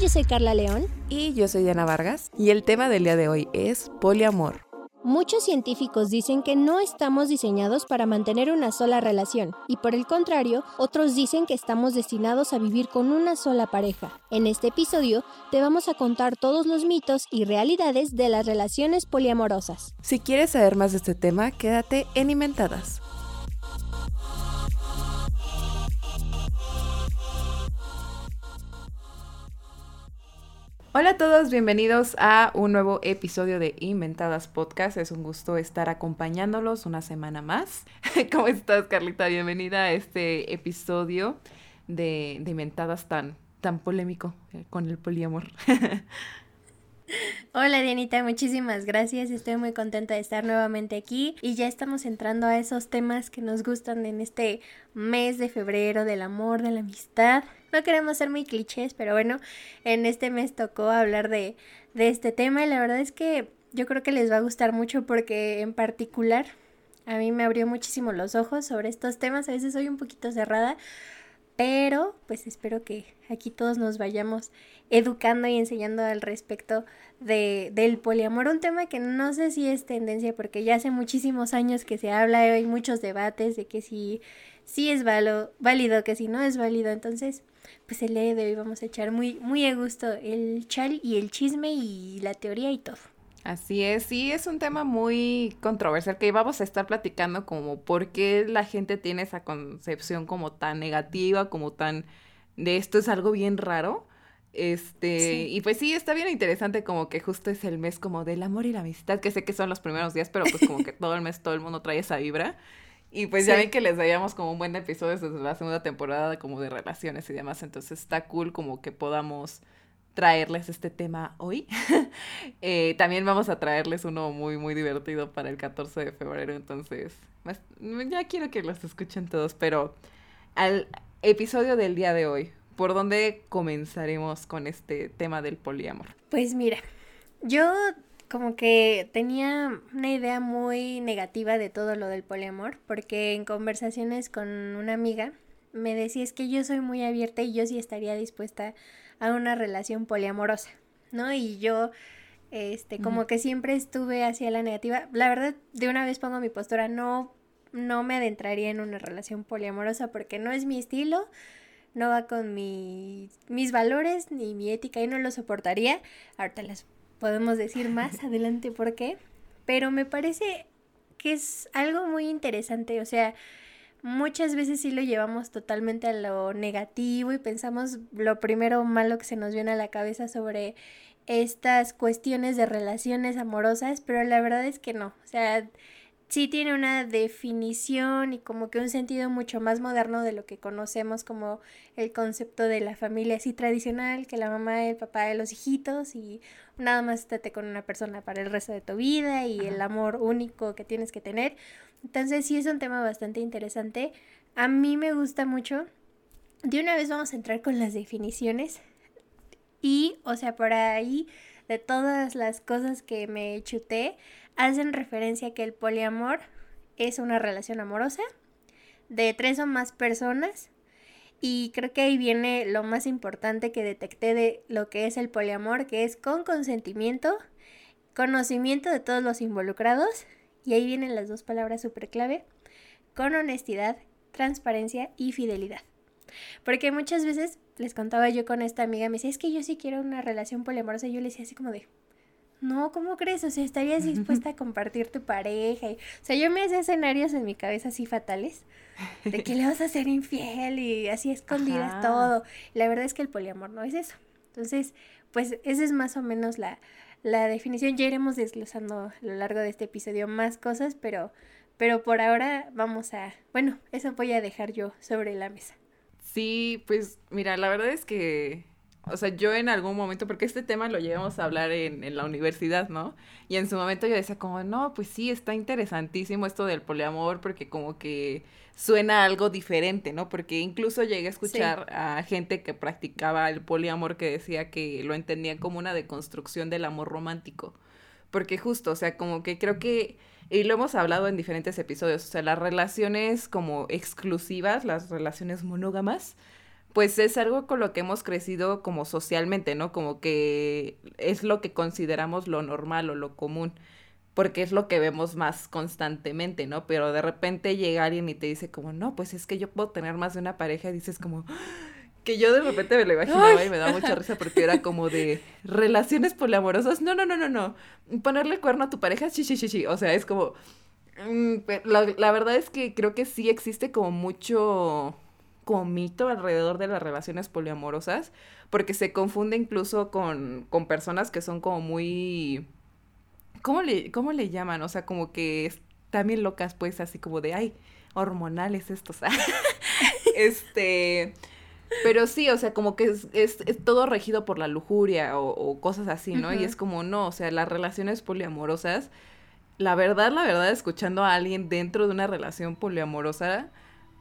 Yo soy Carla León. Y yo soy Diana Vargas. Y el tema del día de hoy es poliamor. Muchos científicos dicen que no estamos diseñados para mantener una sola relación y por el contrario, otros dicen que estamos destinados a vivir con una sola pareja. En este episodio te vamos a contar todos los mitos y realidades de las relaciones poliamorosas. Si quieres saber más de este tema, quédate en Inventadas. Hola a todos, bienvenidos a un nuevo episodio de Inventadas Podcast. Es un gusto estar acompañándolos una semana más. ¿Cómo estás, Carlita? Bienvenida a este episodio de, de Inventadas tan, tan polémico eh, con el poliamor. Hola Dianita, muchísimas gracias. Estoy muy contenta de estar nuevamente aquí y ya estamos entrando a esos temas que nos gustan en este mes de febrero del amor, de la amistad. No queremos ser muy clichés, pero bueno, en este mes tocó hablar de, de este tema y la verdad es que yo creo que les va a gustar mucho porque en particular a mí me abrió muchísimo los ojos sobre estos temas. A veces soy un poquito cerrada, pero pues espero que aquí todos nos vayamos educando y enseñando al respecto de, del poliamor, un tema que no sé si es tendencia porque ya hace muchísimos años que se habla, hay muchos debates de que si es válido, que si no es válido, entonces pues el día de hoy vamos a echar muy, muy a gusto el chal y el chisme y la teoría y todo. Así es, sí, es un tema muy controversial que vamos a estar platicando como por qué la gente tiene esa concepción como tan negativa, como tan de esto es algo bien raro. Este, y pues sí, está bien interesante como que justo es el mes como del amor y la amistad, que sé que son los primeros días, pero pues como que todo el mes todo el mundo trae esa vibra. Y pues ya ven que les veíamos como un buen episodio desde la segunda temporada como de relaciones y demás, entonces está cool como que podamos traerles este tema hoy. Eh, también vamos a traerles uno muy, muy divertido para el 14 de febrero, entonces pues, ya quiero que los escuchen todos, pero al episodio del día de hoy, ¿por dónde comenzaremos con este tema del poliamor? Pues mira, yo como que tenía una idea muy negativa de todo lo del poliamor, porque en conversaciones con una amiga me decía es que yo soy muy abierta y yo sí estaría dispuesta a una relación poliamorosa, ¿no? Y yo, este, como que siempre estuve hacia la negativa. La verdad, de una vez pongo mi postura, no, no me adentraría en una relación poliamorosa porque no es mi estilo, no va con mi, mis valores ni mi ética y no lo soportaría. Ahorita les podemos decir más adelante por qué, pero me parece que es algo muy interesante, o sea, muchas veces sí lo llevamos totalmente a lo negativo y pensamos lo primero malo que se nos viene a la cabeza sobre estas cuestiones de relaciones amorosas, pero la verdad es que no, o sea, sí tiene una definición y como que un sentido mucho más moderno de lo que conocemos como el concepto de la familia así tradicional, que la mamá, el papá de los hijitos y nada más estate con una persona para el resto de tu vida y el amor único que tienes que tener. Entonces sí es un tema bastante interesante. A mí me gusta mucho. De una vez vamos a entrar con las definiciones. Y, o sea, por ahí, de todas las cosas que me chuté, hacen referencia a que el poliamor es una relación amorosa de tres o más personas. Y creo que ahí viene lo más importante que detecté de lo que es el poliamor, que es con consentimiento, conocimiento de todos los involucrados y ahí vienen las dos palabras súper clave, con honestidad, transparencia y fidelidad. Porque muchas veces les contaba yo con esta amiga, me decía, es que yo sí quiero una relación poliamorosa, y yo le decía así como de, no, ¿cómo crees? O sea, ¿estarías dispuesta a compartir tu pareja? o sea, yo me hacía escenarios en mi cabeza así fatales, de que le vas a ser infiel y así escondidas todo. La verdad es que el poliamor no es eso. Entonces, pues esa es más o menos la, la definición. Ya iremos desglosando a lo largo de este episodio más cosas, pero, pero por ahora vamos a, bueno, eso voy a dejar yo sobre la mesa. Sí, pues mira, la verdad es que, o sea, yo en algún momento, porque este tema lo llegamos a hablar en, en la universidad, ¿no? Y en su momento yo decía como, no, pues sí, está interesantísimo esto del poliamor, porque como que suena algo diferente, ¿no? Porque incluso llegué a escuchar a gente que practicaba el poliamor que decía que lo entendían como una deconstrucción del amor romántico. Porque justo, o sea, como que creo que, y lo hemos hablado en diferentes episodios, o sea, las relaciones como exclusivas, las relaciones monógamas, pues es algo con lo que hemos crecido como socialmente, ¿no? Como que es lo que consideramos lo normal o lo común, porque es lo que vemos más constantemente, ¿no? Pero de repente llega alguien y te dice como, no, pues es que yo puedo tener más de una pareja y dices como... Que yo de repente me lo imaginaba y me da mucha risa porque era como de relaciones poliamorosas. No, no, no, no, no. Ponerle cuerno a tu pareja, sí, sí, sí, sí. O sea, es como. Mm, la, la verdad es que creo que sí existe como mucho como mito alrededor de las relaciones poliamorosas, porque se confunde incluso con, con personas que son como muy... ¿Cómo le, ¿Cómo le llaman? O sea, como que también locas, pues, así como de, ay, hormonales estos. este... Pero sí, o sea, como que es, es, todo regido por la lujuria o, o cosas así, ¿no? Y es como, no, o sea, las relaciones poliamorosas, la verdad, la verdad, escuchando a alguien dentro de una relación poliamorosa,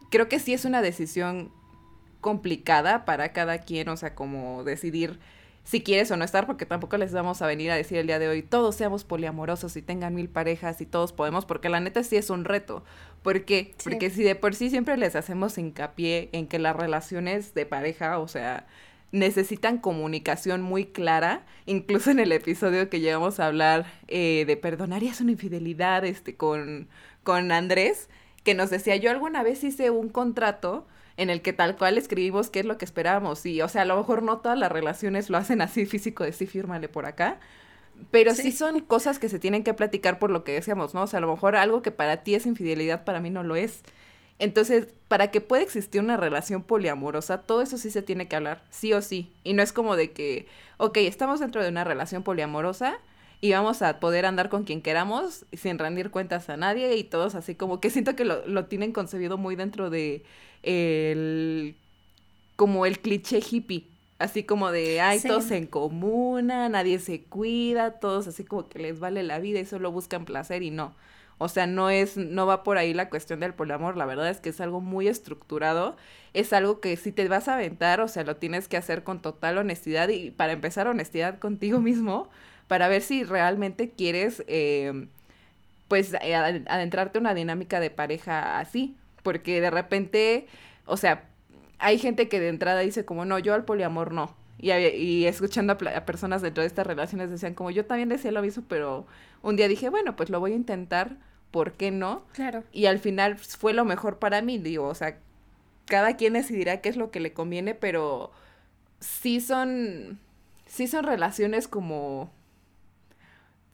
creo que sí es una decisión complicada para cada quien, o sea, como decidir si quieres o no estar, porque tampoco les vamos a venir a decir el día de hoy, todos seamos poliamorosos y tengan mil parejas y todos podemos, porque la neta sí es un reto. ¿Por qué? Porque si de por sí siempre les hacemos hincapié en que las relaciones de pareja, o sea, necesitan comunicación muy clara, incluso en el episodio que llegamos a hablar eh, de perdonarías una infidelidad este, con, con Andrés, que nos decía, yo alguna vez hice un contrato en el que tal cual escribimos qué es lo que esperábamos. Y, o sea, a lo mejor no todas las relaciones lo hacen así físico de sí, fírmale por acá. Pero sí. son cosas que se tienen que platicar por lo que decíamos, ¿no? O sea, a lo mejor algo que para ti es infidelidad, para mí no lo es. Entonces, para que pueda existir una relación poliamorosa, todo eso sí se tiene que hablar, sí o sí. Y no es como de que, ok, estamos dentro de una relación poliamorosa, y vamos a poder andar con quien queramos sin rendir cuentas a nadie y todos así como que siento que lo, lo tienen concebido muy dentro de el como el cliché hippie así como de ay todos en comuna nadie se cuida todos así como que les vale la vida y solo buscan placer y no o sea, no es, no va por ahí la cuestión del poliamor, la verdad es que es algo muy estructurado, es algo que si te vas a aventar, o sea, lo tienes que hacer con total honestidad y para empezar honestidad contigo mismo, para ver si realmente quieres, eh, pues, eh, adentrarte en una dinámica de pareja así, porque de repente, o sea, hay gente que de entrada dice como, no, yo al poliamor no. Y, y escuchando a, personas dentro de estas relaciones decían como, yo también decía lo mismo, pero un día dije, bueno, pues lo voy a intentar, ¿por qué no? Claro. Y al final fue lo mejor para mí, digo, o sea, cada quien decidirá qué es lo que le conviene, pero sí son, sí son relaciones como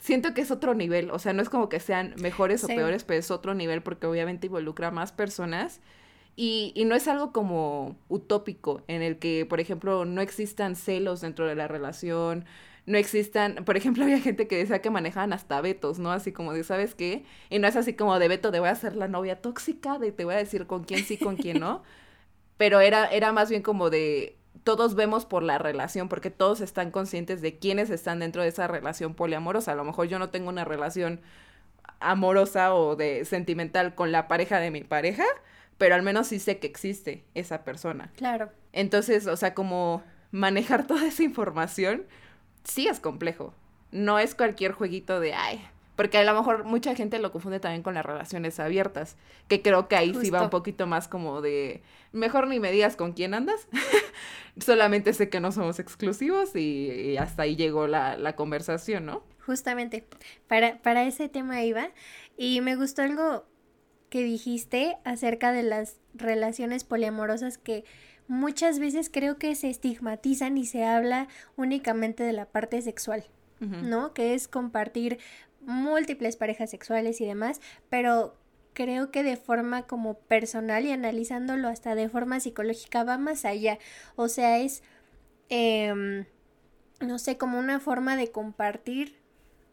siento que es otro nivel, o sea, no es como que sean mejores o peores, pero es otro nivel porque obviamente involucra a más personas. Y, y, no es algo como utópico, en el que, por ejemplo, no existan celos dentro de la relación, no existan, por ejemplo, había gente que decía que manejaban hasta vetos, ¿no? Así como de, ¿sabes qué? Y no es así como de veto de voy a ser la novia tóxica, de te voy a decir con quién sí, con quién no. Pero era, era más bien como de, todos vemos por la relación, porque todos están conscientes de quiénes están dentro de esa relación poliamorosa. A lo mejor yo no tengo una relación amorosa o de sentimental con la pareja de mi pareja, pero al menos sí sé que existe esa persona. Claro. Entonces, o sea, como manejar toda esa información sí es complejo. No es cualquier jueguito de, ay, porque a lo mejor mucha gente lo confunde también con las relaciones abiertas, que creo que ahí sí va un poquito más como de, mejor ni me digas con quién andas, solamente sé que no somos exclusivos y, hasta ahí llegó la, la, conversación, ¿no? Justamente, para, para ese tema iba, y me gustó algo que dijiste acerca de las relaciones poliamorosas que muchas veces creo que se estigmatizan y se habla únicamente de la parte sexual. ¿no? Que es compartir múltiples parejas sexuales y demás, pero creo que de forma como personal y analizándolo hasta de forma psicológica va más allá. O sea, es, eh, no sé, como una forma de compartir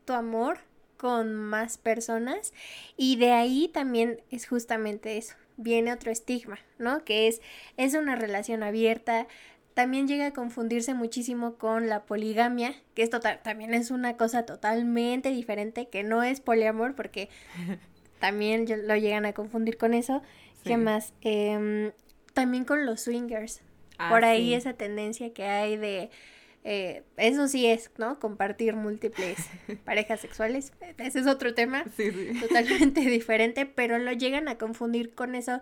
tu amor con más personas y de ahí también es justamente eso, viene otro estigma, ¿no? Que es, es una relación abierta, también llega a confundirse muchísimo con la poligamia, que esto también es una cosa totalmente diferente, que no es poliamor, porque también lo llegan a confundir con eso. ¿Qué más? Em, también con los swingers. Ah, Por ahí esa tendencia que hay de... Eh, eso sí es, ¿no? Compartir múltiples parejas sexuales. Ese es otro tema sí, totalmente diferente, pero lo llegan a confundir con eso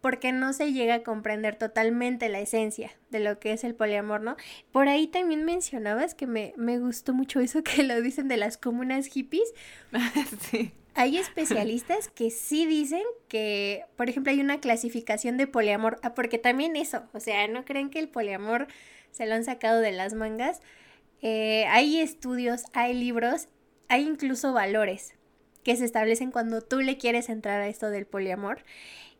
porque no se llega a comprender totalmente la esencia de lo que es el poliamor, ¿no? Por ahí también mencionabas que me, me gustó mucho eso que lo dicen de las comunas hippies. sí. Hay especialistas que sí dicen que, por ejemplo, hay una clasificación de poliamor, ah, porque también eso, o sea, no creen que el poliamor se lo han sacado de las mangas. Eh, hay estudios, hay libros, hay incluso valores que se establecen cuando tú le quieres entrar a esto del poliamor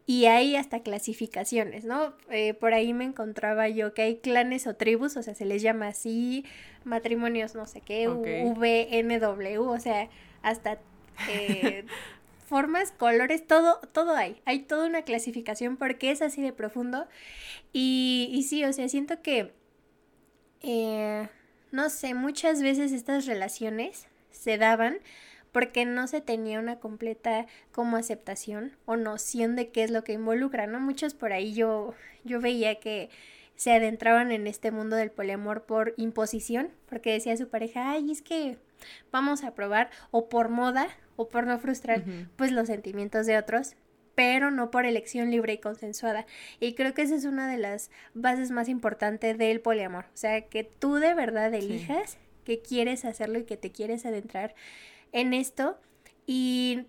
y hay hasta clasificaciones, ¿no? Eh, por ahí me encontraba yo que hay clanes o tribus, o sea, se les llama así, matrimonios no sé qué, VNW, o sea, hasta eh, formas, colores, todo, todo hay. Hay toda una clasificación porque es así de profundo. Y, y sí, o sea, siento que, eh, no sé, muchas veces estas relaciones se daban porque no se tenía una completa como aceptación o noción de qué es lo que involucra, ¿no? Muchos por ahí yo, yo veía que se adentraban en este mundo del poliamor por imposición, porque decía su pareja, ay, es que vamos a probar, o por moda, o por no frustrar, pues los sentimientos de otros, pero no por elección libre y consensuada. Y creo que esa es una de las bases más importantes del poliamor, o sea, que tú de verdad elijas que quieres hacerlo y que te quieres adentrar en esto. Y,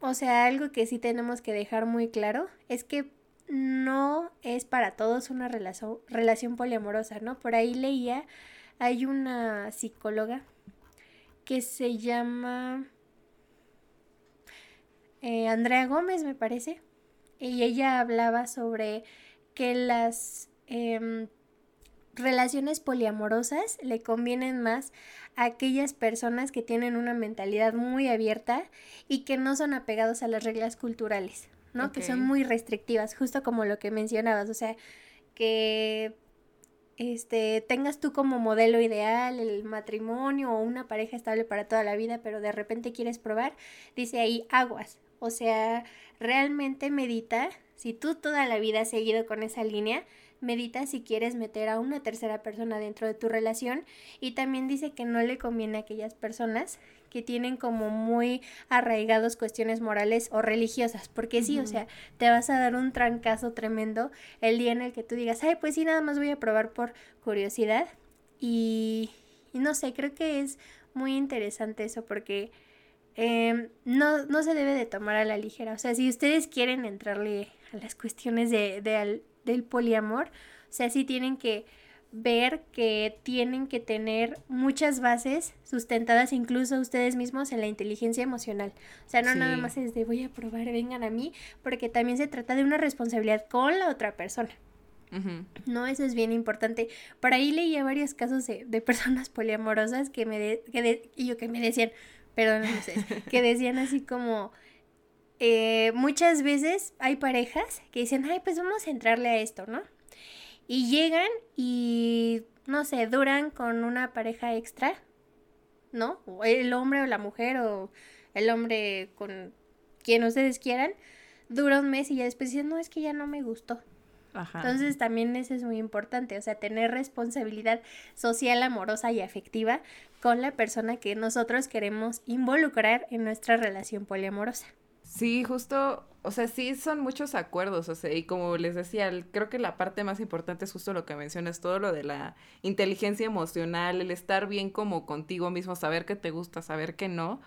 o sea, algo que sí tenemos que dejar muy claro es que no es para todos una relación, poliamorosa, ¿no? Por ahí leía, hay una psicóloga que se llama eh, Andrea Gómez, me parece, y ella hablaba sobre que las em, relaciones poliamorosas le convienen más a aquellas personas que tienen una mentalidad muy abierta y que no son apegados a las reglas culturales, ¿no? Que son muy restrictivas, justo como lo que mencionabas, o sea, que este tengas tú como modelo ideal el matrimonio o una pareja estable para toda la vida, pero de repente quieres probar, dice ahí aguas. O sea, realmente medita, si tú toda la vida has seguido con esa línea, medita si quieres meter a una tercera persona dentro de tu relación. Y también dice que no le conviene a aquellas personas que tienen como muy arraigados cuestiones morales o religiosas, porque sí, o sea, te vas a dar un trancazo tremendo el día en el que tú digas, ay, pues sí, nada más voy a probar por curiosidad y, y no sé, creo que es muy interesante eso porque em, no, no se debe de tomar a la ligera, o sea, si ustedes quieren entrarle a las cuestiones de, de, del poliamor, o sea, sí tienen que ver que tienen que tener muchas bases sustentadas incluso ustedes mismos en la inteligencia emocional. O sea, no nada más es de voy a probar, vengan a mí, porque también se trata de una responsabilidad con la otra persona. No, eso es bien importante. Por ahí leía varios casos de, de personas poliamorosas que me, que y yo que me decían, perdón, no sé, que decían así como, eh, muchas veces hay parejas que dicen, ay, pues vamos a entrarle a esto, ¿no? Y llegan y, no sé, duran con una pareja extra, ¿no? O el hombre o la mujer o el hombre con quien ustedes quieran, dura un mes y ya después dicen, no, es que ya no me gustó. Ajá. Entonces también eso es muy importante, o sea, tener responsabilidad social, amorosa y afectiva con la persona que nosotros queremos involucrar en nuestra relación poliamorosa. Sí, justo, o sea, sí son muchos acuerdos, o sea, y como les decía, creo que la parte más importante es justo lo que mencionas, todo lo de la inteligencia emocional, el estar bien como contigo mismo, saber qué te gusta, saber qué no,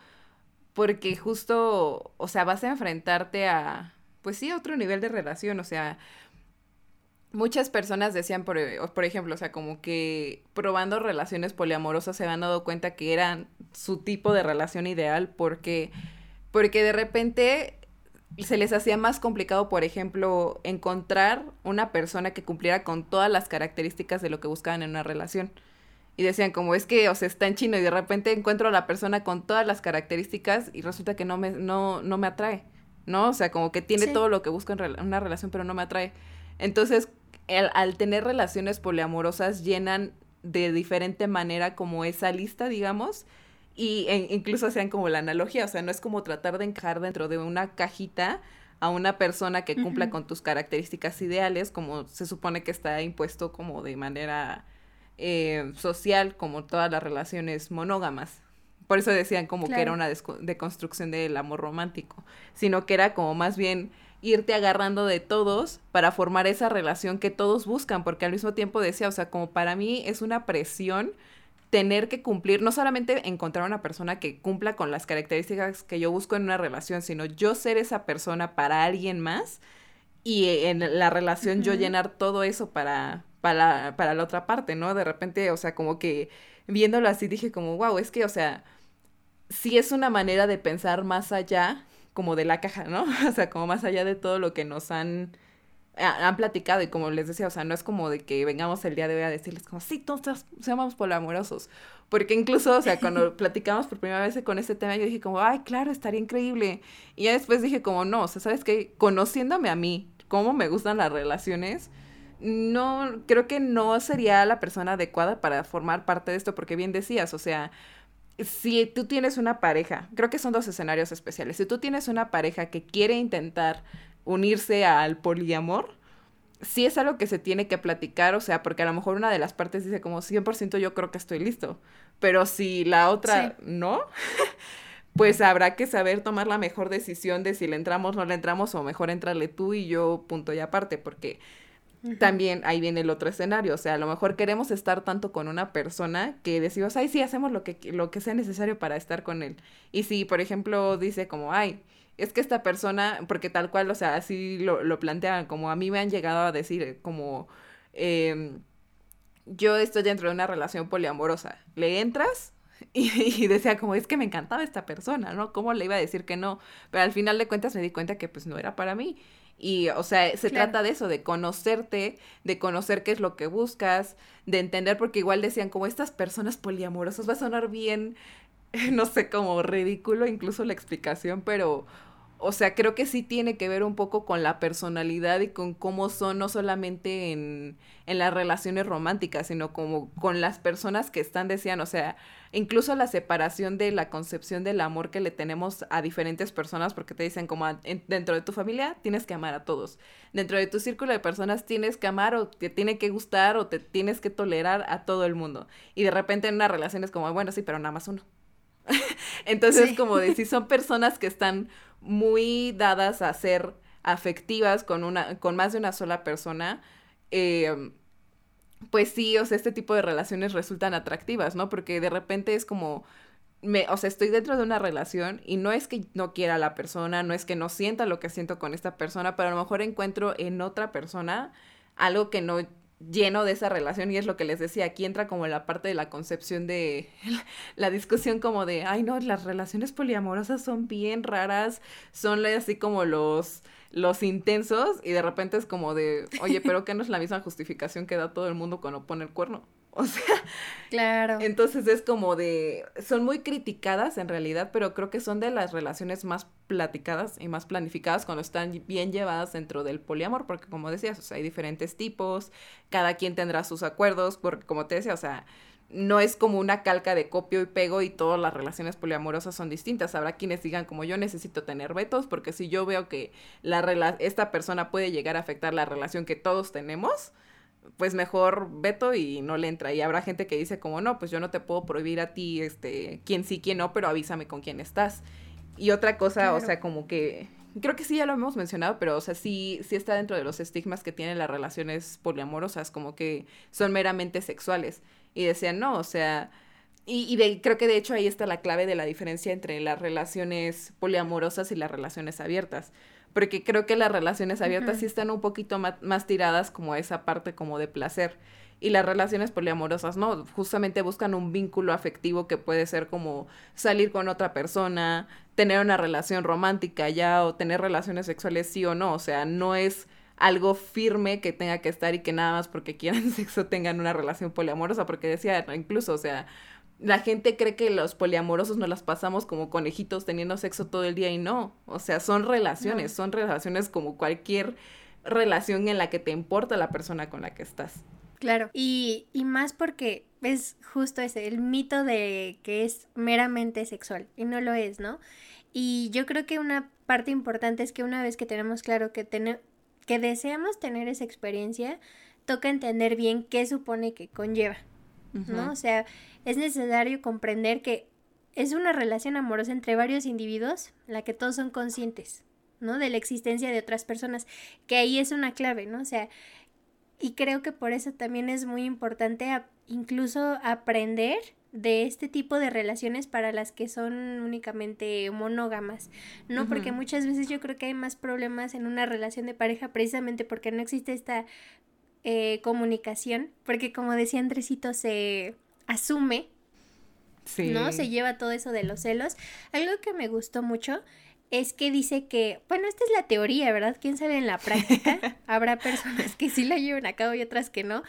porque justo, o sea, vas a enfrentarte a, pues sí, a otro nivel de relación, o sea, muchas personas decían, por, por ejemplo, o sea, como que probando relaciones poliamorosas se han dado cuenta que eran su tipo de relación ideal porque porque de repente se les hacía más complicado, por ejemplo, encontrar una persona que cumpliera con todas las características de lo que buscaban en una relación. Y decían, como es que, o sea, está en chino y de repente encuentro a la persona con todas las características y resulta que no me, no, no me atrae, ¿no? O sea, como que tiene todo lo que busco en una relación, pero no me atrae. Entonces, al tener relaciones poliamorosas, llenan de diferente manera como esa lista, digamos, y incluso hacían como la analogía, o sea, no es como tratar de encajar dentro de una cajita a una persona que cumpla con tus características ideales, como se supone que está impuesto como de manera eh, social, como todas las relaciones monógamas. Por eso decían como que era una deconstrucción del amor romántico, sino que era como más bien irte agarrando de todos para formar esa relación que todos buscan, porque al mismo tiempo decía, o sea, como para mí es una presión tener que cumplir, no solamente encontrar una persona que cumpla con las características que yo busco en una relación, sino yo ser esa persona para alguien más y en la relación yo llenar todo eso para, para, para la otra parte, ¿no? De repente, o sea, como que viéndolo así dije como, wow, es que, o sea, sí es una manera de pensar más allá como de la caja, ¿no? O sea, como más allá de todo lo que nos han, han platicado y como les decía, o sea, no es como de que vengamos el día de hoy a decirles como, sí, todos seamos poliamorosos, porque incluso, o sea, cuando platicamos por primera vez con este tema, yo dije como, ay, claro, estaría increíble. Y ya después dije como, no, o sea, ¿sabes qué? Conociéndome a mí, cómo me gustan las relaciones, no, creo que no sería la persona adecuada para formar parte de esto, porque bien decías, o sea, si tú tienes una pareja, creo que son dos escenarios especiales. Si tú tienes una pareja que quiere intentar unirse al poliamor, sí es algo que se tiene que platicar, o sea, porque a lo mejor una de las partes dice como 100% yo creo que estoy listo, pero si la otra no, pues habrá que saber tomar la mejor decisión de si le entramos, no le entramos o mejor entrarle tú y yo punto y aparte, porque también ahí viene el otro escenario, o sea, a lo mejor queremos estar tanto con una persona que decimos, ay, sí, hacemos lo que, lo que sea necesario para estar con él. Y si, por ejemplo, dice como, ay, es que esta persona, porque tal cual, o sea, así lo, lo plantean, como a mí me han llegado a decir, como, em, yo estoy dentro de una relación poliamorosa, ¿le entras? Y, y, decía como, es que me encantaba esta persona, ¿no? ¿Cómo le iba a decir que no? Pero al final de cuentas me di cuenta que pues no era para mí. Y, o sea, se trata de eso, de conocerte, de conocer qué es lo que buscas, de entender, porque igual decían como estas personas poliamorosas, va a sonar bien, no sé, como ridículo incluso la explicación, pero, o sea, creo que sí tiene que ver un poco con la personalidad y con cómo son, no solamente en, en las relaciones románticas, sino como con las personas que están, decían, o sea, incluso la separación de la concepción del amor que le tenemos a diferentes personas, porque te dicen como dentro de tu familia tienes que amar a todos, dentro de tu círculo de personas tienes que amar o te tiene que gustar o te tienes que tolerar a todo el mundo. Y de repente en una relación es como, bueno, sí, pero nada más uno. Entonces, como de si son personas que están muy dadas a ser afectivas con una, con más de una sola persona, eh, pues sí, o sea, este tipo de relaciones resultan atractivas, ¿no? Porque de repente es como, me, o sea, estoy dentro de una relación y no es que no quiera a la persona, no es que no sienta lo que siento con esta persona, pero a lo mejor encuentro en otra persona algo que no lleno de esa relación y es lo que les decía, aquí entra como la parte de la concepción de la discusión como de, ay no, las relaciones poliamorosas son bien raras, son así como los los intensos y de repente es como de, oye, pero que no es la misma justificación que da todo el mundo cuando pone el cuerno. O sea, claro. Entonces es como de, son muy criticadas en realidad, pero creo que son de las relaciones más platicadas y más planificadas cuando están bien llevadas dentro del poliamor, porque como decías, o sea, hay diferentes tipos, cada quien tendrá sus acuerdos, porque como te decía, o sea, no es como una calca de copio y pego y todas las relaciones poliamorosas son distintas. Habrá quienes digan como yo necesito tener vetos porque si yo veo que la esta persona puede llegar a afectar la relación que todos tenemos, pues mejor veto y no le entra. Y habrá gente que dice como no, pues yo no te puedo prohibir a ti este quién sí, quién no, pero avísame con quién estás. Y otra cosa, o sea, como que creo que sí ya lo hemos mencionado, pero o sea, sí, sí está dentro de los estigmas que tienen las relaciones poliamorosas, como que son meramente sexuales. Y decían, no, o sea, y, y creo que de hecho ahí está la clave de la diferencia entre las relaciones poliamorosas y las relaciones abiertas. Porque creo que las relaciones abiertas sí están un poquito más, tiradas como a esa parte como de placer. Y las relaciones poliamorosas no, justamente buscan un vínculo afectivo que puede ser como salir con otra persona, tener una relación romántica ya o tener relaciones sexuales sí o no. O sea, no es algo firme que tenga que estar y que nada más porque quieran sexo tengan una relación poliamorosa, porque decía, incluso, o sea, la gente cree que los poliamorosos nos las pasamos como conejitos teniendo sexo todo el día y no, o sea, son relaciones, son relaciones como cualquier relación en la que te importa la persona con la que estás. Claro, y, y más porque es justo ese, el mito de que es meramente sexual, y no lo es, ¿no? Y yo creo que una parte importante es que una vez que tenemos claro que, tenemos que deseamos tener esa experiencia, toca entender bien qué supone que conlleva, ¿no? O sea, es necesario comprender que es una relación amorosa entre varios individuos, la que todos son conscientes, ¿no? De la existencia de otras personas, que ahí es una clave, ¿no? O sea, y creo que por eso también es muy importante incluso aprender de este tipo de relaciones para las que son únicamente monógamas, ¿no? Porque muchas veces yo creo que hay más problemas en una relación de pareja precisamente porque no existe esta eh, comunicación, porque como decía Andresito, se asume, ¿no? Se lleva todo eso de los celos. Algo que me gustó mucho es que dice que, bueno, esta es la teoría, ¿verdad? ¿Quién sabe en la práctica? Habrá personas que sí la llevan a cabo y otras que no,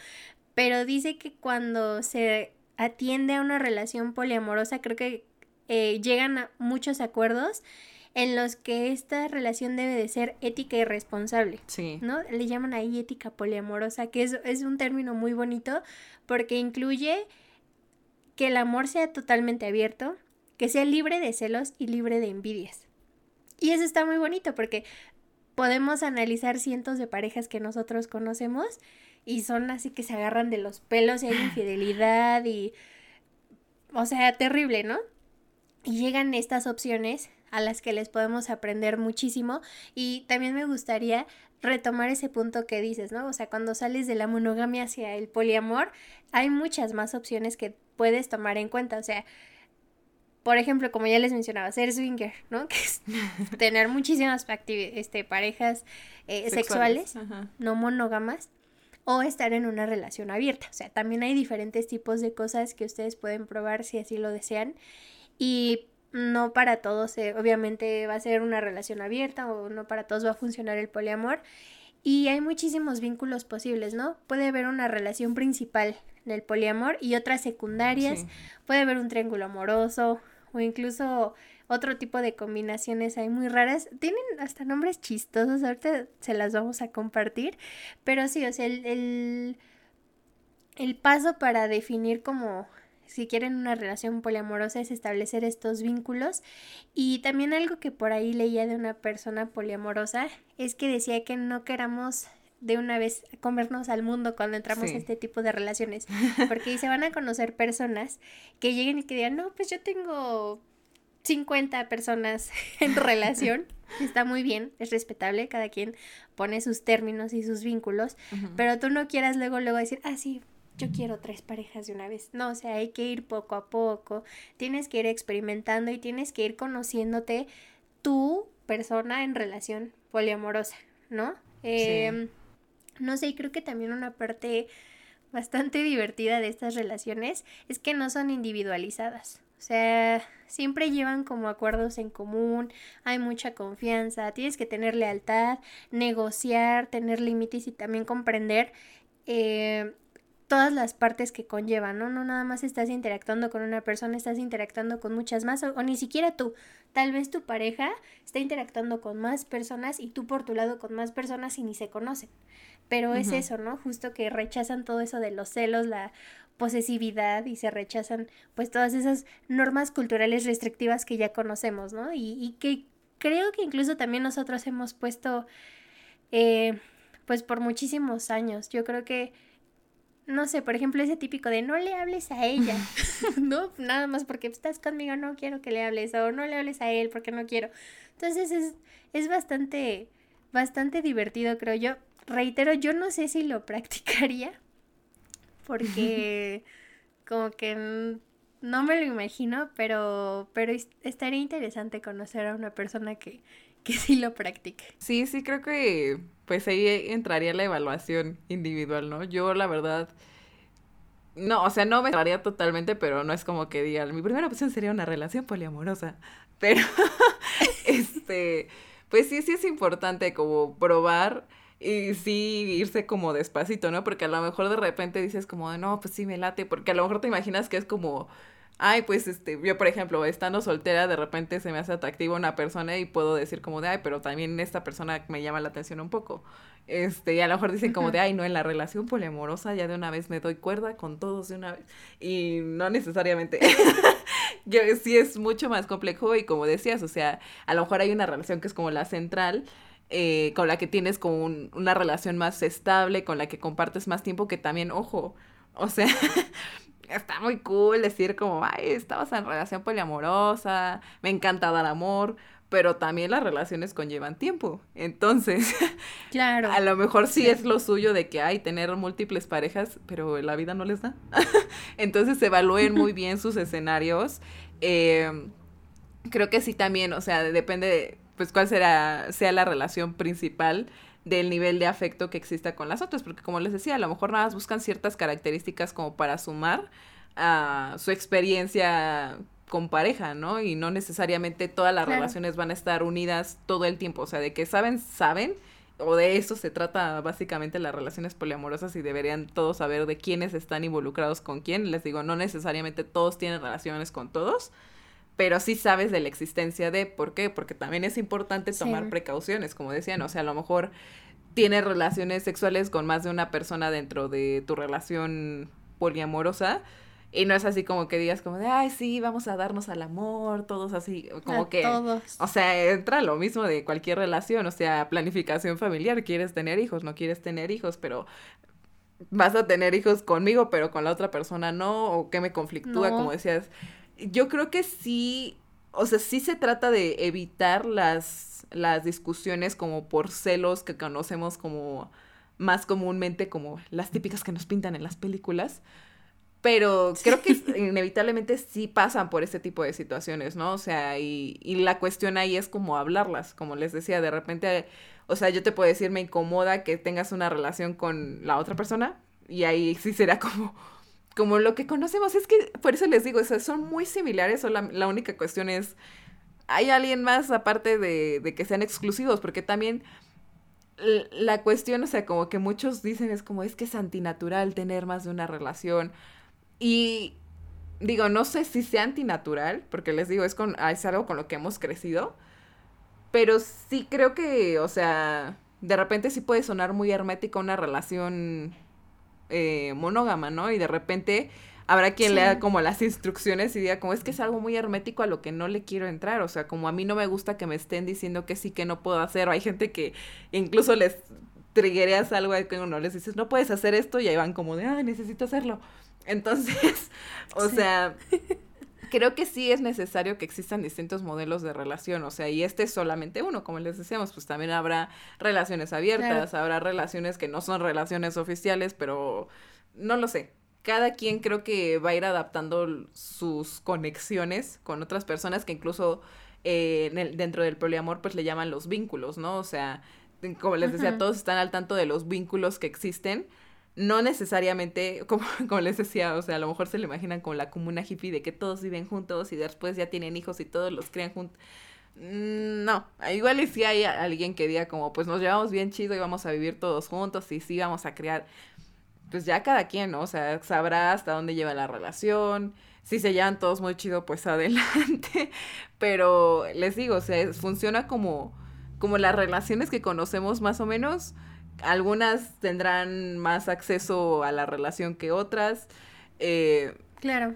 pero dice que cuando se atiende a una relación poliamorosa, creo que eh, llegan a muchos acuerdos en los que esta relación debe de ser ética y responsable. Sí. ¿No? Le llaman ahí ética poliamorosa, que es, es un término muy bonito porque incluye que el amor sea totalmente abierto, que sea libre de celos y libre de envidias. Y eso está muy bonito porque podemos analizar cientos de parejas que nosotros conocemos y son así que se agarran de los pelos y hay infidelidad y... O sea, terrible, ¿no? Y llegan estas opciones a las que les podemos aprender muchísimo y también me gustaría retomar ese punto que dices, ¿no? O sea, cuando sales de la monogamia hacia el poliamor, hay muchas más opciones que puedes tomar en cuenta, o sea, por ejemplo, como ya les mencionaba, ser swinger, ¿no? Que es tener muchísimas este, parejas eh, sexuales, no monógamas o estar en una relación abierta. O sea, también hay diferentes tipos de cosas que ustedes pueden probar si así lo desean. Y no para todos, eh, obviamente, va a ser una relación abierta o no para todos va a funcionar el poliamor. Y hay muchísimos vínculos posibles, ¿no? Puede haber una relación principal en el poliamor y otras secundarias. Puede haber un triángulo amoroso o incluso otro tipo de combinaciones hay muy raras. Tienen hasta nombres chistosos, ahorita se las vamos a compartir. Pero sí, o sea, el, el, el paso para definir como si quieren una relación poliamorosa es establecer estos vínculos. Y también algo que por ahí leía de una persona poliamorosa es que decía que no queramos de una vez comernos al mundo cuando entramos a este tipo de relaciones. Porque se van a conocer personas que lleguen y que digan, no, pues yo tengo 50 personas en relación. Está muy bien, es respetable, cada quien pone sus términos y sus vínculos, pero tú no quieras luego luego decir, ah, sí, yo quiero tres parejas de una vez. No, o sea, hay que ir poco a poco, tienes que ir experimentando y tienes que ir conociéndote tu persona en relación poliamorosa, ¿no? Em, no sé, creo que también una parte bastante divertida de estas relaciones es que no son individualizadas. O sea, siempre llevan como acuerdos en común, hay mucha confianza, tienes que tener lealtad, negociar, tener límites y también comprender eh, todas las partes que conllevan, ¿no? No nada más estás interactuando con una persona, estás interactuando con muchas más, o, ni siquiera tú. Tal vez tu pareja está interactuando con más personas y tú por tu lado con más personas y ni se conocen. Pero es eso, ¿no? Justo que rechazan todo eso de los celos, la posesividad y se rechazan pues todas esas normas culturales restrictivas que ya conocemos, ¿no? Y, que creo que incluso también nosotros hemos puesto eh, pues por muchísimos años. Yo creo que no sé, por ejemplo, ese típico de no le hables a ella, ¿no? Nada más porque estás conmigo, no quiero que le hables, o no le hables a él porque no quiero. Entonces es, es bastante, bastante divertido, creo yo. Reitero, yo no sé si lo practicaría, porque como que no me lo imagino, pero, pero estaría interesante conocer a una persona que, que sí lo practique. Sí, sí, creo que pues ahí entraría la evaluación individual, ¿no? Yo la verdad... No, o sea, no me entraría totalmente, pero no es como que diga, mi primera opción sería una relación poliamorosa. Pero, este, pues sí, sí es importante como probar y sí irse como despacito, ¿no? Porque a lo mejor de repente dices como, no, pues sí me late, porque a lo mejor te imaginas que es como, ay, pues este, yo por ejemplo, estando soltera, de repente se me hace atractiva una persona y puedo decir como de, ay, pero también esta persona me llama la atención un poco. Este, y a lo mejor dicen como de, ay, no, en la relación poliamorosa ya de una vez me doy cuerda con todos de una vez. Y no necesariamente. yo sí es mucho más complejo y como decías, o sea, a lo mejor hay una relación que es como la central eh, con la que tienes como una relación más estable, con la que compartes más tiempo, que también, ojo, o sea, está muy cool decir como, ay, estamos en relación poliamorosa, me encanta dar amor, pero también las relaciones conllevan tiempo. Entonces, claro. a lo mejor sí, es lo suyo de que hay tener múltiples parejas, pero la vida no les da. Entonces, evalúen muy bien sus escenarios. Eh, creo que sí también, o sea, depende de, pues, cuál será, sea la relación principal del nivel de afecto que exista con las otras, porque como les decía, a lo mejor nada más buscan ciertas características como para sumar a su experiencia con pareja, ¿no? Y no necesariamente todas las relaciones van a estar unidas todo el tiempo, o sea, de que saben, saben, o de eso se trata básicamente las relaciones poliamorosas y deberían todos saber de quiénes están involucrados con quién. Les digo, no necesariamente todos tienen relaciones con todos, pero sí sabes de la existencia de, ¿por qué? Porque también es importante tomar precauciones, como decían, o sea, a lo mejor tienes relaciones sexuales con más de una persona dentro de tu relación poliamorosa, y no es así como que digas como de, ay, sí, vamos a darnos al amor, todos así, como que... Todos. O sea, entra lo mismo de cualquier relación, o sea, planificación familiar, quieres tener hijos, no quieres tener hijos, pero vas a tener hijos conmigo, pero con la otra persona no, o que me conflictúa, como decías. Yo creo que sí, o sea, sí se trata de evitar las, las discusiones como por celos que conocemos como más comúnmente como las típicas que nos pintan en las películas pero creo que inevitablemente sí pasan por este tipo de situaciones, ¿no? O sea, y, y, la cuestión ahí es como hablarlas, como les decía, de repente, o sea, yo te puedo decir, me incomoda que tengas una relación con la otra persona, y ahí sí será como, como lo que conocemos, es que por eso les digo, o sea, son muy similares, o la, la única cuestión es, ¿hay alguien más aparte de, de que sean exclusivos? Porque también la cuestión, o sea, como que muchos dicen es como, es que es antinatural tener más de una relación y digo, no sé si sea antinatural, porque les digo, es, con, es algo con lo que hemos crecido, pero sí creo que, o sea, de repente sí puede sonar muy hermética una relación eh, monógama, ¿no? Y de repente habrá quien lea como las instrucciones y diga como es que es algo muy hermético a lo que no le quiero entrar, o sea, como a mí no me gusta que me estén diciendo que sí, que no puedo hacer, o hay gente que incluso les triguereas algo que uno les dices, no puedes hacer esto y ahí van como de, ay, necesito hacerlo. Entonces, o sea, creo que sí es necesario que existan distintos modelos de relación, o sea, y este es solamente uno, como les decíamos, pues también habrá relaciones abiertas, habrá relaciones que no son relaciones oficiales, pero no lo sé. Cada quien creo que va a ir adaptando sus conexiones con otras personas que incluso eh, dentro del poliamor pues le llaman los vínculos, ¿no? O sea, como les decía, todos están al tanto de los vínculos que existen, no necesariamente, como, como les decía, o sea, a lo mejor se lo imaginan como la comuna hippie de que todos viven juntos y después ya tienen hijos y todos los crían juntos. Mm, no, igual si hay alguien que diga como, pues nos llevamos bien chido y vamos a vivir todos juntos y sí vamos a crear, pues ya cada quien, ¿no? O sea, sabrá hasta dónde lleva la relación, si se llevan todos muy chido, pues adelante, pero les digo, o sea, funciona como, como las relaciones que conocemos más o menos, algunas tendrán más acceso a la relación que otras. Eh, claro.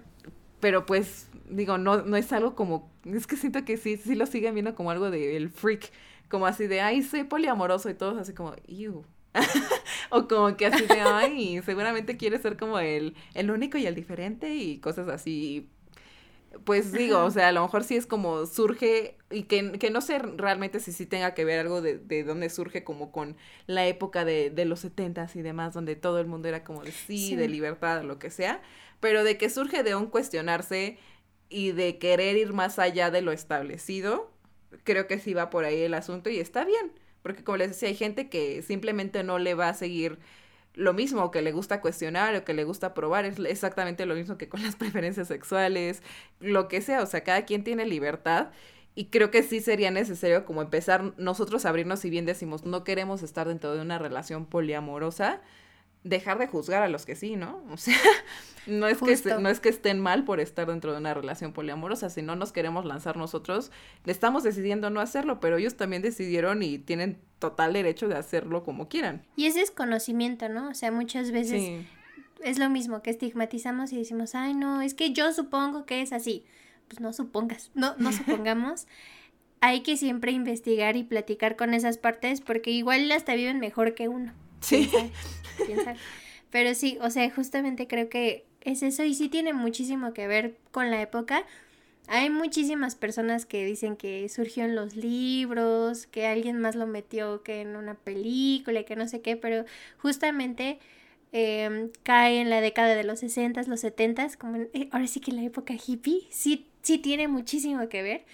Pero pues, digo, no, no es algo como, es que siento que sí, sí lo siguen viendo como algo de el freak, como así de, ay, soy poliamoroso y todos así como, ew. o como que así de, ay, seguramente quiere ser como el, el único y el diferente y cosas así pues digo, o sea, a lo mejor sí es como surge, y que, que no sé realmente si sí tenga que ver algo de, de dónde surge como con la época de, de los setentas y demás, donde todo el mundo era como de sí, de libertad, lo que sea, pero de que surge de un cuestionarse y de querer ir más allá de lo establecido, creo que sí va por ahí el asunto y está bien, porque como les decía, hay gente que simplemente no le va a seguir lo mismo, que le gusta cuestionar o que le gusta probar, es exactamente lo mismo que con las preferencias sexuales, lo que sea, o sea, cada quien tiene libertad y creo que sí sería necesario como empezar nosotros a abrirnos, si bien decimos no queremos estar dentro de una relación poliamorosa, dejar de juzgar a los que sí, ¿no? O sea, no es, que, no es que estén mal por estar dentro de una relación poliamorosa, si no nos queremos lanzar nosotros, estamos decidiendo no hacerlo, pero ellos también decidieron y tienen total derecho de hacerlo como quieran. Y es desconocimiento, ¿no? O sea, muchas veces es lo mismo que estigmatizamos y decimos, ay, no, es que yo supongo que es así. Pues no supongas, no, no supongamos. Hay que siempre investigar y platicar con esas partes porque igual hasta viven mejor que uno. Sí. Pero sí, o sea, justamente creo que es eso y sí tiene muchísimo que ver con la época. Hay muchísimas personas que dicen que surgió en los libros, que alguien más lo metió que en una película, que no sé qué, pero justamente em, cae en la década de los 60, los 70, como eh, ahora sí que en la época hippie, sí, sí tiene muchísimo que ver.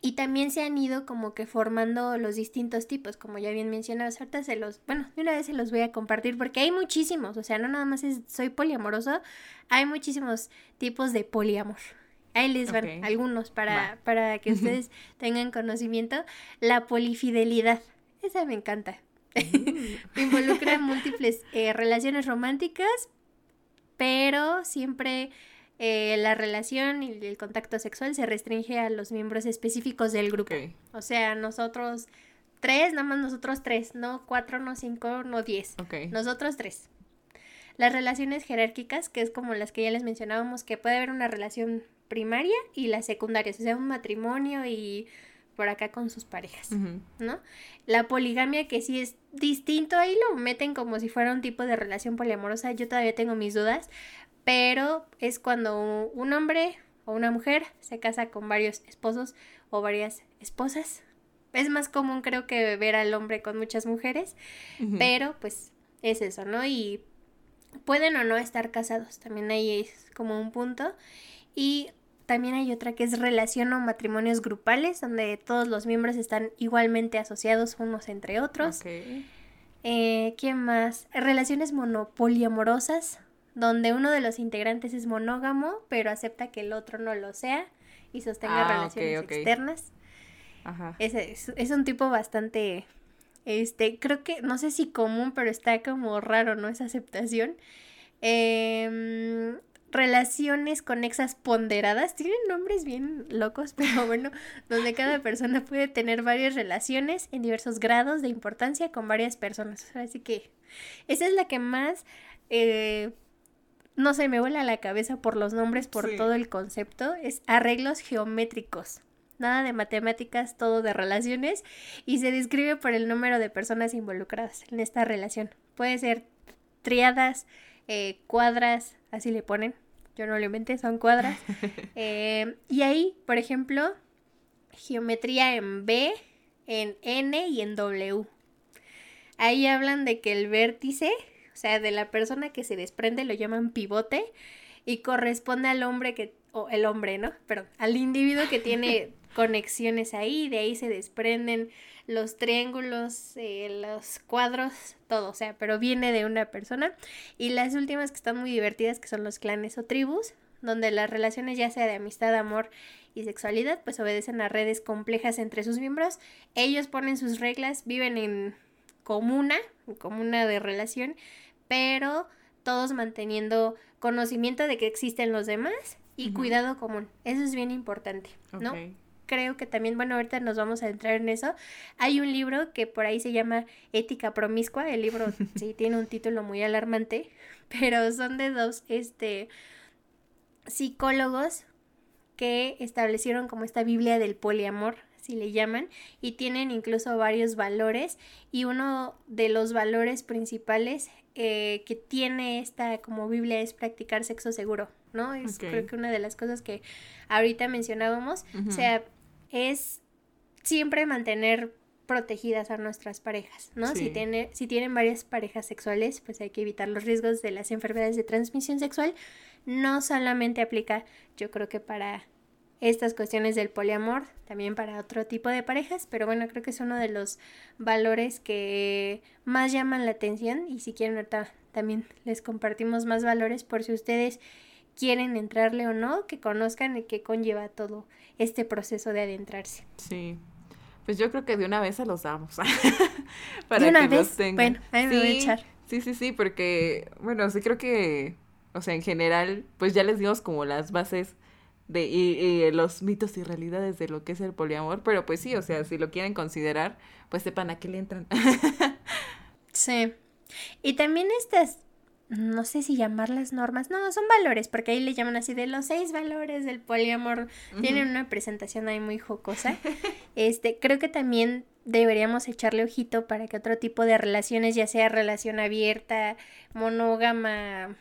Y también se han ido como que formando los distintos tipos, como ya bien mencionabas, ahorita se los, bueno, de una vez se los voy a compartir porque hay muchísimos, o sea, no nada más es soy poliamoroso, hay muchísimos tipos de poliamor. Ahí les van algunos para, para que ustedes tengan conocimiento. La polifidelidad, esa me encanta. Mm. Involucra múltiples eh, relaciones románticas, pero siempre eh, la relación y el contacto sexual se restringe a los miembros específicos del grupo. O sea, nosotros tres, nada más nosotros tres, no cuatro, no cinco, no diez. Nosotros tres. Las relaciones jerárquicas, que es como las que ya les mencionábamos, que puede haber una relación primaria y la secundaria, o sea, un matrimonio y por acá con sus parejas, ¿no? La poligamia que sí es distinto, ahí lo meten como si fuera un tipo de relación poliamorosa, yo todavía tengo mis dudas, pero es cuando un hombre o una mujer se casa con varios esposos o varias esposas. Es más común creo que ver al hombre con muchas mujeres, pero pues es eso, ¿no? Y pueden o no estar casados, también ahí es como un punto. Y también hay otra que es relación o matrimonios grupales, donde todos los miembros están igualmente asociados unos entre otros. Eh, ¿Quién más? Relaciones monopoliamorosas, donde uno de los integrantes es monógamo, pero acepta que el otro no lo sea y sostenga ah, relaciones externas. Ajá. Es, es, un tipo bastante, este, creo que, no sé si común, pero está como raro, ¿no? Esa aceptación. Em, relaciones conexas ponderadas, tienen nombres bien locos, pero bueno, donde cada persona puede tener varias relaciones en diversos grados de importancia con varias personas. Así que esa es la que más... Eh, no sé, me vuela la cabeza por los nombres, por todo el concepto, es arreglos geométricos. Nada de matemáticas, todo de relaciones y se describe por el número de personas involucradas en esta relación. Puede ser triadas, eh, cuadras, así le ponen. Yo no lo inventé, son cuadras. Eh, y ahí, por ejemplo, geometría en B, en N y en W. Ahí hablan de que el vértice sea, de la persona que se desprende lo llaman pivote y corresponde al hombre que, o el hombre, ¿no? Perdón, al individuo que tiene conexiones ahí, de ahí se desprenden los triángulos, eh, los cuadros, todo, o sea, pero viene de una persona. Y las últimas que están muy divertidas, que son los clanes o tribus, donde las relaciones ya sea de amistad, amor y sexualidad, pues obedecen a redes complejas entre sus miembros. Ellos ponen sus reglas, viven en comuna, en comuna de relación, pero todos manteniendo conocimiento de que existen los demás y cuidado común. Eso es bien importante, ¿no? Creo que también, bueno, ahorita nos vamos a entrar en eso. Hay un libro que por ahí se llama Ética Promiscua. El libro sí tiene un título muy alarmante, pero son de dos este, psicólogos que establecieron como esta Biblia del poliamor, si le llaman, y tienen incluso varios valores y uno de los valores principales eh, que tiene esta como Biblia es practicar sexo seguro, ¿no? Es creo que una de las cosas que ahorita mencionábamos, o sea, es siempre mantener protegidas a nuestras parejas, ¿no? Si, tiene, si tienen varias parejas sexuales, pues hay que evitar los riesgos de las enfermedades de transmisión sexual. No solamente aplica, yo creo que para estas cuestiones del poliamor, también para otro tipo de parejas, pero bueno, creo que es uno de los valores que más llaman la atención y si quieren ahorita también les compartimos más valores por si ustedes quieren entrarle o no, que conozcan y que conlleva todo este proceso de adentrarse. Sí. Pues yo creo que de una vez se los damos. para ¿De una que vez? Los Bueno, ahí me voy a echar. Sí, sí, sí, porque, bueno, sí creo que, o sea, en general, pues ya les dimos como las bases de y, los mitos y realidades de lo que es el poliamor, pero pues sí, o sea, si lo quieren considerar, pues sepan a qué le entran. sí. Y también estas, no sé si llamarlas normas, no, son valores, porque ahí le llaman así de los seis valores del poliamor. Tienen una presentación ahí muy jocosa. Este, creo que también deberíamos echarle ojito para que otro tipo de relaciones, ya sea relación abierta, monógama,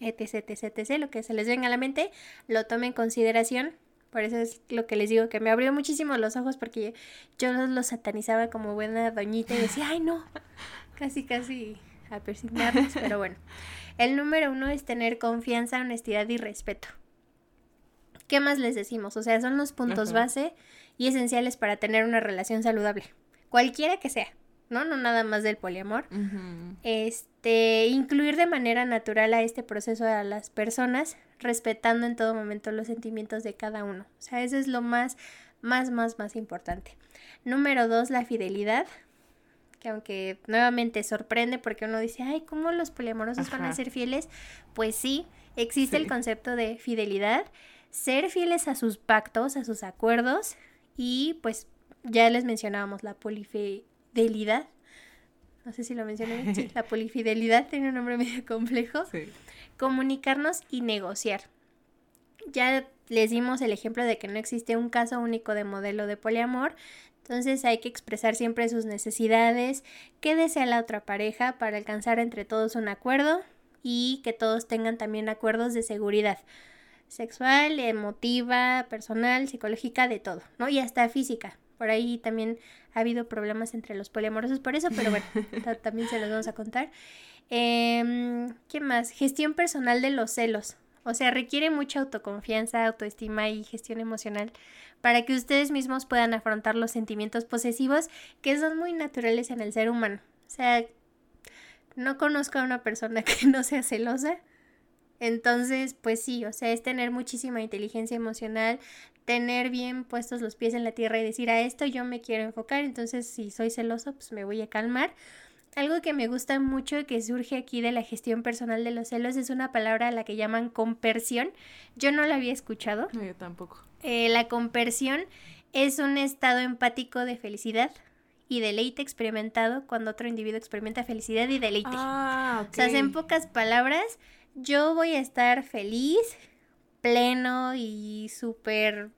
etc, etc, etc, lo que se les venga a la mente, lo tome en consideración. Por eso es lo que les digo, que me abrió muchísimo los ojos porque yo los, satanizaba como buena doñita y decía, ay no, casi, casi a persignarnos, pero bueno. El número uno es tener confianza, honestidad y respeto. ¿Qué más les decimos? O sea, son los puntos base y esenciales para tener una relación saludable, cualquiera que sea. ¿No? No nada más del poliamor. Este, incluir de manera natural a este proceso a las personas, respetando en todo momento los sentimientos de cada uno. O sea, eso es lo más, más, más, más importante. Número dos, la fidelidad. Que aunque nuevamente sorprende porque uno dice, ay, ¿cómo los poliamorosos van a ser fieles? Pues sí, existe el concepto de fidelidad, ser fieles a sus pactos, a sus acuerdos y pues ya les mencionábamos la polife fidelidad. No sé si lo mencioné bien. la polifidelidad tiene un nombre medio complejo. Comunicarnos y negociar. Ya les dimos el ejemplo de que no existe un caso único de modelo de poliamor. Entonces hay que expresar siempre sus necesidades, qué desea la otra pareja para alcanzar entre todos un acuerdo y que todos tengan también acuerdos de seguridad sexual, emotiva, personal, psicológica, de todo, ¿no? Y hasta física. Por ahí también ha habido problemas entre los poliamorosos por eso, pero bueno, también se los vamos a contar. Eh, ¿Qué más? Gestión personal de los celos. O sea, requiere mucha autoconfianza, autoestima y gestión emocional para que ustedes mismos puedan afrontar los sentimientos posesivos que son muy naturales en el ser humano. O sea, no conozco a una persona que no sea celosa. Entonces, pues sí, o sea, es tener muchísima inteligencia emocional, tener bien puestos los pies en la tierra y decir a esto yo me quiero enfocar, entonces si soy celoso, pues me voy a calmar. Algo que me gusta mucho que surge aquí de la gestión personal de los celos es una palabra a la que llaman compersión. Yo no la había escuchado. No, yo tampoco. Eh, la compersión es un estado empático de felicidad y deleite experimentado cuando otro individuo experimenta felicidad y deleite. Ah, O sea, en pocas palabras, yo voy a estar feliz, pleno y súper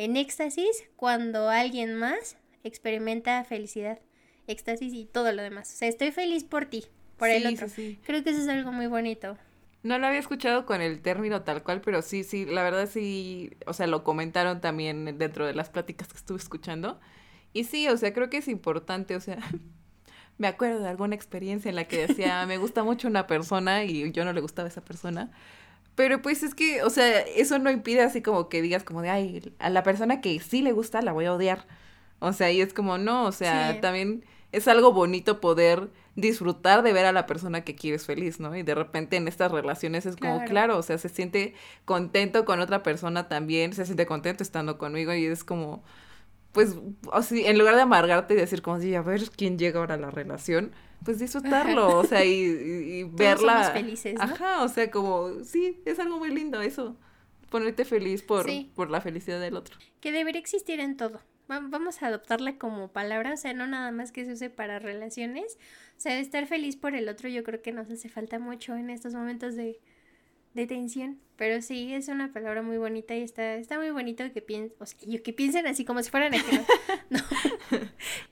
en éxtasis cuando alguien más experimenta felicidad, éxtasis y todo lo demás. O sea, estoy feliz por ti, por el otro. Creo que eso es algo muy bonito. No lo había escuchado con el término tal cual, pero sí, sí, la verdad sí, o sea, lo comentaron también dentro de las pláticas que estuve escuchando. Y sí, o sea, creo que es importante, o sea, me acuerdo de alguna experiencia en la que decía, me gusta mucho una persona y yo no le gustaba a esa persona, pero pues es que, o sea, eso no impide así como que digas como de, ay, a la persona que sí le gusta la voy a odiar. O sea, y es como, no, o sea, también es algo bonito poder disfrutar de ver a la persona que quieres feliz, ¿no? Y de repente en estas relaciones es como, claro, o sea, se siente contento con otra persona también, se siente contento estando conmigo y es como, pues, sea, en lugar de amargarte y decir como, sí, a ver quién llega ahora a la relación, pues disfrutarlo, o sea, y, y, verla. Somos felices, ¿no? Ajá, o sea, como, sí, es algo muy lindo eso, ponerte feliz por, por la felicidad del otro. Que debería existir en todo. Vamos a adoptarla como palabra, o sea, no nada más que se use para relaciones. O sea, estar feliz por el otro yo creo que nos hace falta mucho en estos momentos de, de tensión. Pero sí, es una palabra muy bonita y está, está muy bonito que piensen, o sea, que piensen así como si fueran ajenos. no,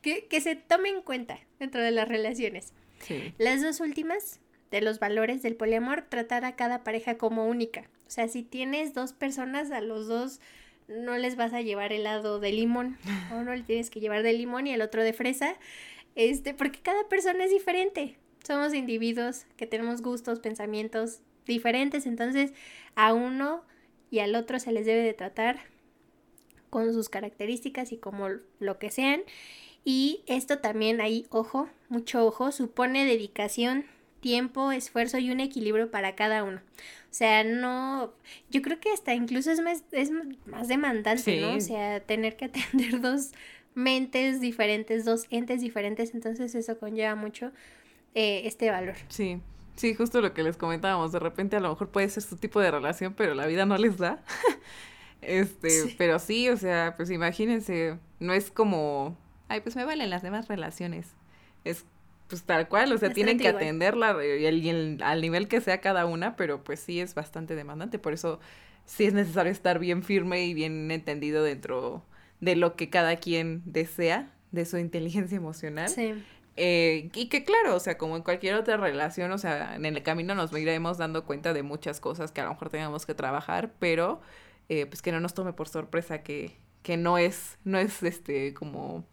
que, que se tome en cuenta dentro de las relaciones. Sí. Las dos últimas de los valores del poliamor, tratar a cada pareja como única. O sea, si tienes dos personas, a los dos no les vas a llevar helado de limón, o no le tienes que llevar de limón y el otro de fresa, este, porque cada persona es diferente. Somos individuos que tenemos gustos, pensamientos, diferentes, entonces a uno y al otro se les debe de tratar con sus características y como lo que sean. Y esto también ahí, ojo, mucho ojo, supone dedicación, tiempo, esfuerzo y un equilibrio para cada uno. O sea, no, yo creo que hasta incluso es más, es más demandante, ¿no? O sea, tener que atender dos mentes diferentes, dos entes diferentes, entonces eso conlleva mucho eh, este valor. Sí. Sí, justo lo que les comentábamos, de repente a lo mejor puede ser su tipo de relación, pero la vida no les da. este, pero sí, o sea, pues imagínense, no es como, ay, pues me valen las demás relaciones. Es pues tal cual, o sea, tienen que atenderla y, el, al nivel que sea cada una, pero pues sí es bastante demandante, por eso sí es necesario estar bien firme y bien entendido dentro de lo que cada quien desea, de su inteligencia emocional. Sí. Eh, y que claro, o sea, como en cualquier otra relación, o sea, en el camino nos iremos dando cuenta de muchas cosas que a lo mejor tengamos que trabajar, pero eh, pues que no nos tome por sorpresa que, que no es, no es este como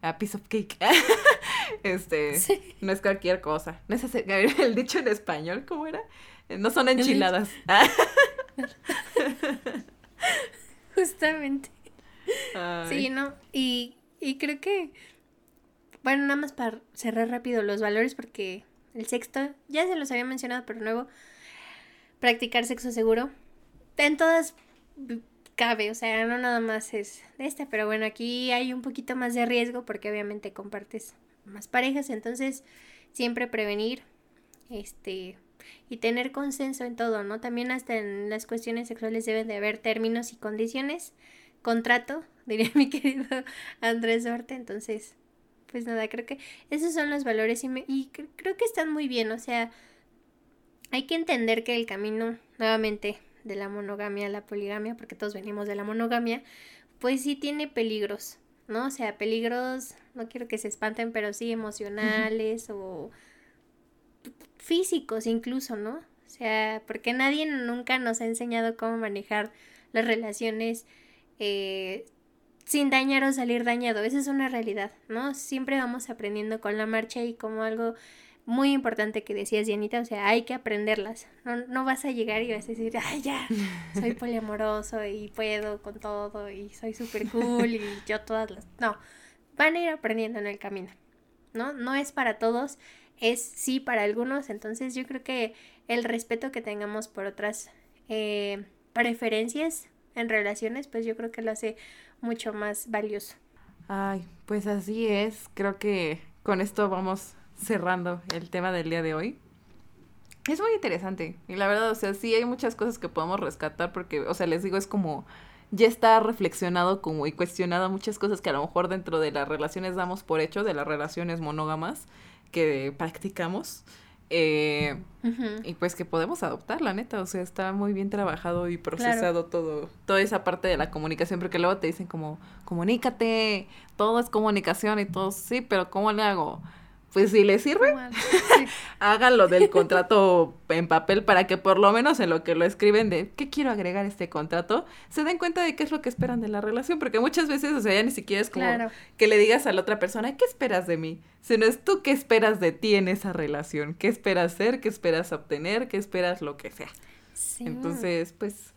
a piece of cake. este, no es cualquier cosa. No es el dicho en español, ¿cómo era? No son enchiladas. Justamente. Sí, ¿no? Y, y creo que, bueno, nada más para cerrar rápido los valores, porque el sexto, ya se los había mencionado, pero nuevo, practicar sexo seguro. En todas cabe, o sea, no nada más es de esta, pero bueno, aquí hay un poquito más de riesgo porque obviamente compartes más parejas, entonces siempre prevenir, este, y tener consenso en todo, ¿no? También hasta en las cuestiones sexuales deben de haber términos y condiciones, contrato, diría mi querido Andrés Duarte, entonces, pues nada, creo que esos son los valores y, me, y creo que están muy bien, o sea, hay que entender que el camino, nuevamente, de la monogamia a la poligamia, porque todos venimos de la monogamia, pues sí tiene peligros, ¿no? O sea, peligros, no quiero que se espanten, pero sí emocionales o físicos incluso, ¿no? O sea, porque nadie nunca nos ha enseñado cómo manejar las relaciones eh, sin dañar o salir dañado. Esa es una realidad, ¿no? Siempre vamos aprendiendo con la marcha y como algo muy importante que decías, Dianita, o sea, hay que aprenderlas. No, no vas a llegar y vas a decir, ay, ya, soy poliamoroso y puedo con todo y soy súper cool y yo todas las... No, van a ir aprendiendo en el camino, ¿no? No es para todos, es sí para algunos, entonces yo creo que el respeto que tengamos por otras eh, preferencias en relaciones, pues yo creo que lo hace mucho más valioso. Ay, pues así es, creo que con esto vamos cerrando el tema del día de hoy. Es muy interesante. Y la verdad, o sea, sí hay muchas cosas que podemos rescatar porque, o sea, les digo, es como ya está reflexionado como y cuestionado muchas cosas que a lo mejor dentro de las relaciones damos por hecho, de las relaciones monógamas que practicamos. Eh, y pues que podemos adoptar, la neta, o sea, está muy bien trabajado y procesado todo, toda esa parte de la comunicación, porque luego te dicen como, comunícate, todo es comunicación y todo, sí, pero ¿cómo le hago? Pues si les sirve, háganlo del contrato en papel para que por lo menos en lo que lo escriben de qué quiero agregar este contrato, se den cuenta de qué es lo que esperan de la relación, porque muchas veces, o sea, ya ni siquiera es como que le digas a la otra persona, ¿qué esperas de mí? Sino es tú qué esperas de ti en esa relación, qué esperas ser, qué esperas obtener, qué esperas lo que sea. Entonces, pues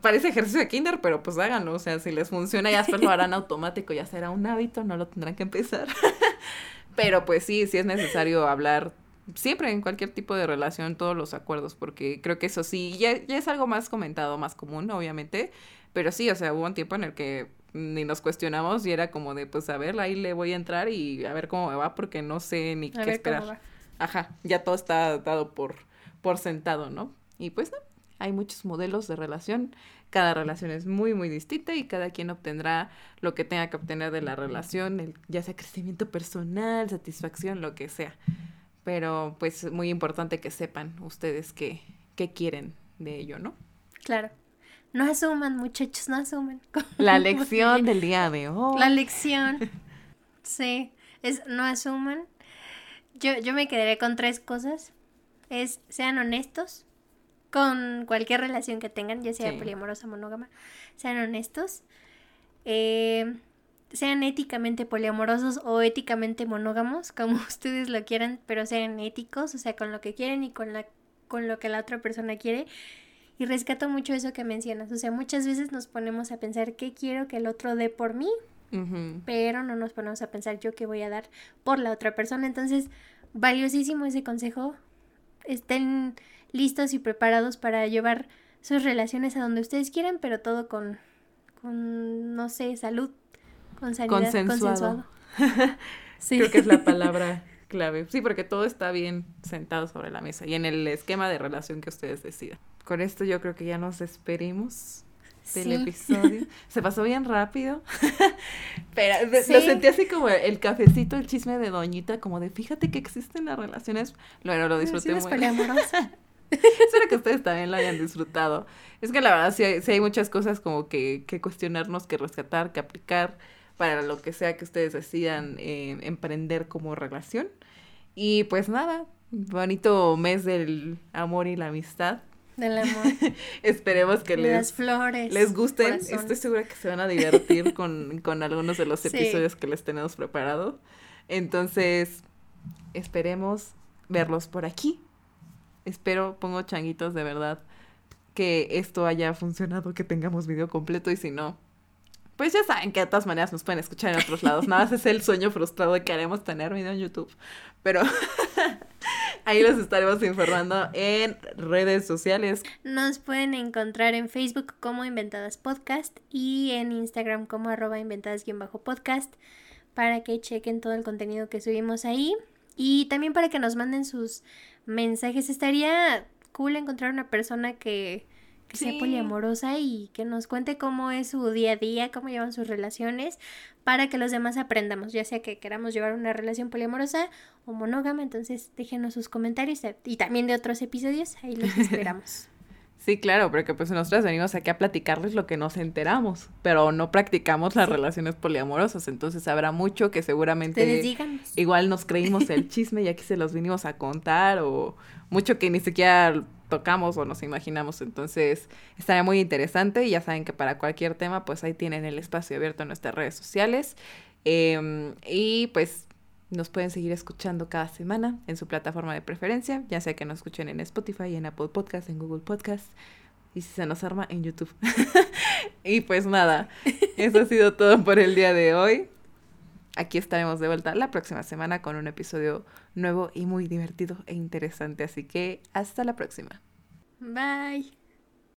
parece ejercicio de kinder, pero pues háganlo, o sea, si les funciona ya después lo harán automático, ya será un hábito, no lo tendrán que empezar. Pero pues sí, sí es necesario hablar siempre en cualquier tipo de relación, todos los acuerdos, porque creo que eso sí, ya, ya es algo más comentado, más común, obviamente. Pero sí, o sea, hubo un tiempo en el que ni nos cuestionamos y era como de, pues a ver, ahí le voy a entrar y a ver cómo me va, porque no sé ni qué esperar. Ajá, ya todo está dado por, por sentado, ¿no? Y pues no, hay muchos modelos de relación cada relación es muy, muy distinta y cada quien obtendrá lo que tenga que obtener de la relación, ya sea crecimiento personal, satisfacción, lo que sea. Pero pues es muy importante que sepan ustedes qué, qué quieren de ello, ¿no? Claro. No asuman, muchachos, no asuman. La lección del día de hoy. La lección. Sí, es no asuman. Yo, yo me quedaré con tres cosas. Es sean honestos, con cualquier relación que tengan, ya sea poliamorosa o monógama, sean honestos, eh, sean éticamente poliamorosos o éticamente monógamos, como ustedes lo quieran, pero sean éticos, o sea, con lo que quieren y con, la, con lo que la otra persona quiere. Y rescato mucho eso que mencionas, o sea, muchas veces nos ponemos a pensar qué quiero que el otro dé por mí, pero no nos ponemos a pensar yo qué voy a dar por la otra persona. Entonces, valiosísimo ese consejo. Estén listos y preparados para llevar sus relaciones a donde ustedes quieran, pero todo con, con no sé, salud, con sanidad, consensuado. sí. Creo que es la palabra clave. Sí, porque todo está bien sentado sobre la mesa y en el esquema de relación que ustedes decidan. Con esto yo creo que ya nos despedimos del episodio. Se pasó bien rápido. Pero lo sentí así como el cafecito, el chisme de Doñita, como de fíjate que existen las relaciones. Bueno, lo disfruté muy. Espero que ustedes también lo hayan disfrutado. Es que la verdad sí hay, muchas cosas como que, que cuestionarnos, que rescatar, que aplicar para lo que sea que ustedes decidan eh, emprender como relación. Y pues nada, bonito mes del amor y la amistad. Del amor. Esperemos que les, Las flores. les gusten. corazón. Estoy segura que se van a divertir con, con algunos de los Sí. episodios que les tenemos preparado. Entonces, esperemos verlos por aquí. Espero, pongo changuitos de verdad, que esto haya funcionado, que tengamos video completo y si no, pues ya saben que de todas maneras nos pueden escuchar en otros lados. Nada más es el sueño frustrado de que haremos tener video en YouTube. Pero ahí los estaremos informando en redes sociales. Nos pueden encontrar en Facebook como Inventadas Podcast y en Instagram como arroba inventadas-podcast para que chequen todo el contenido que subimos ahí y también para que nos manden sus mensajes. Estaría cool encontrar una persona que, que sea poliamorosa y que nos cuente cómo es su día a día, cómo llevan sus relaciones, para que los demás aprendamos, ya sea que queramos llevar una relación poliamorosa o monógama. Entonces déjenos sus comentarios y también de otros episodios, ahí los esperamos. Sí, claro, porque pues nosotros venimos aquí a platicarles lo que nos enteramos, pero no practicamos las Sí. relaciones poliamorosas, entonces habrá mucho que seguramente igual nos creímos el chisme y aquí se los vinimos a contar o mucho que ni siquiera tocamos o nos imaginamos, entonces estaría muy interesante y ya saben que para cualquier tema pues ahí tienen el espacio abierto en nuestras redes sociales Em, y pues nos pueden seguir escuchando cada semana en su plataforma de preferencia, ya sea que nos escuchen en Spotify, en Apple Podcast, en Google Podcast y si se nos arma en YouTube. y pues nada, eso ha sido todo por el día de hoy. Aquí estaremos de vuelta la próxima semana con un episodio nuevo y muy divertido e interesante, así que hasta la próxima. Bye.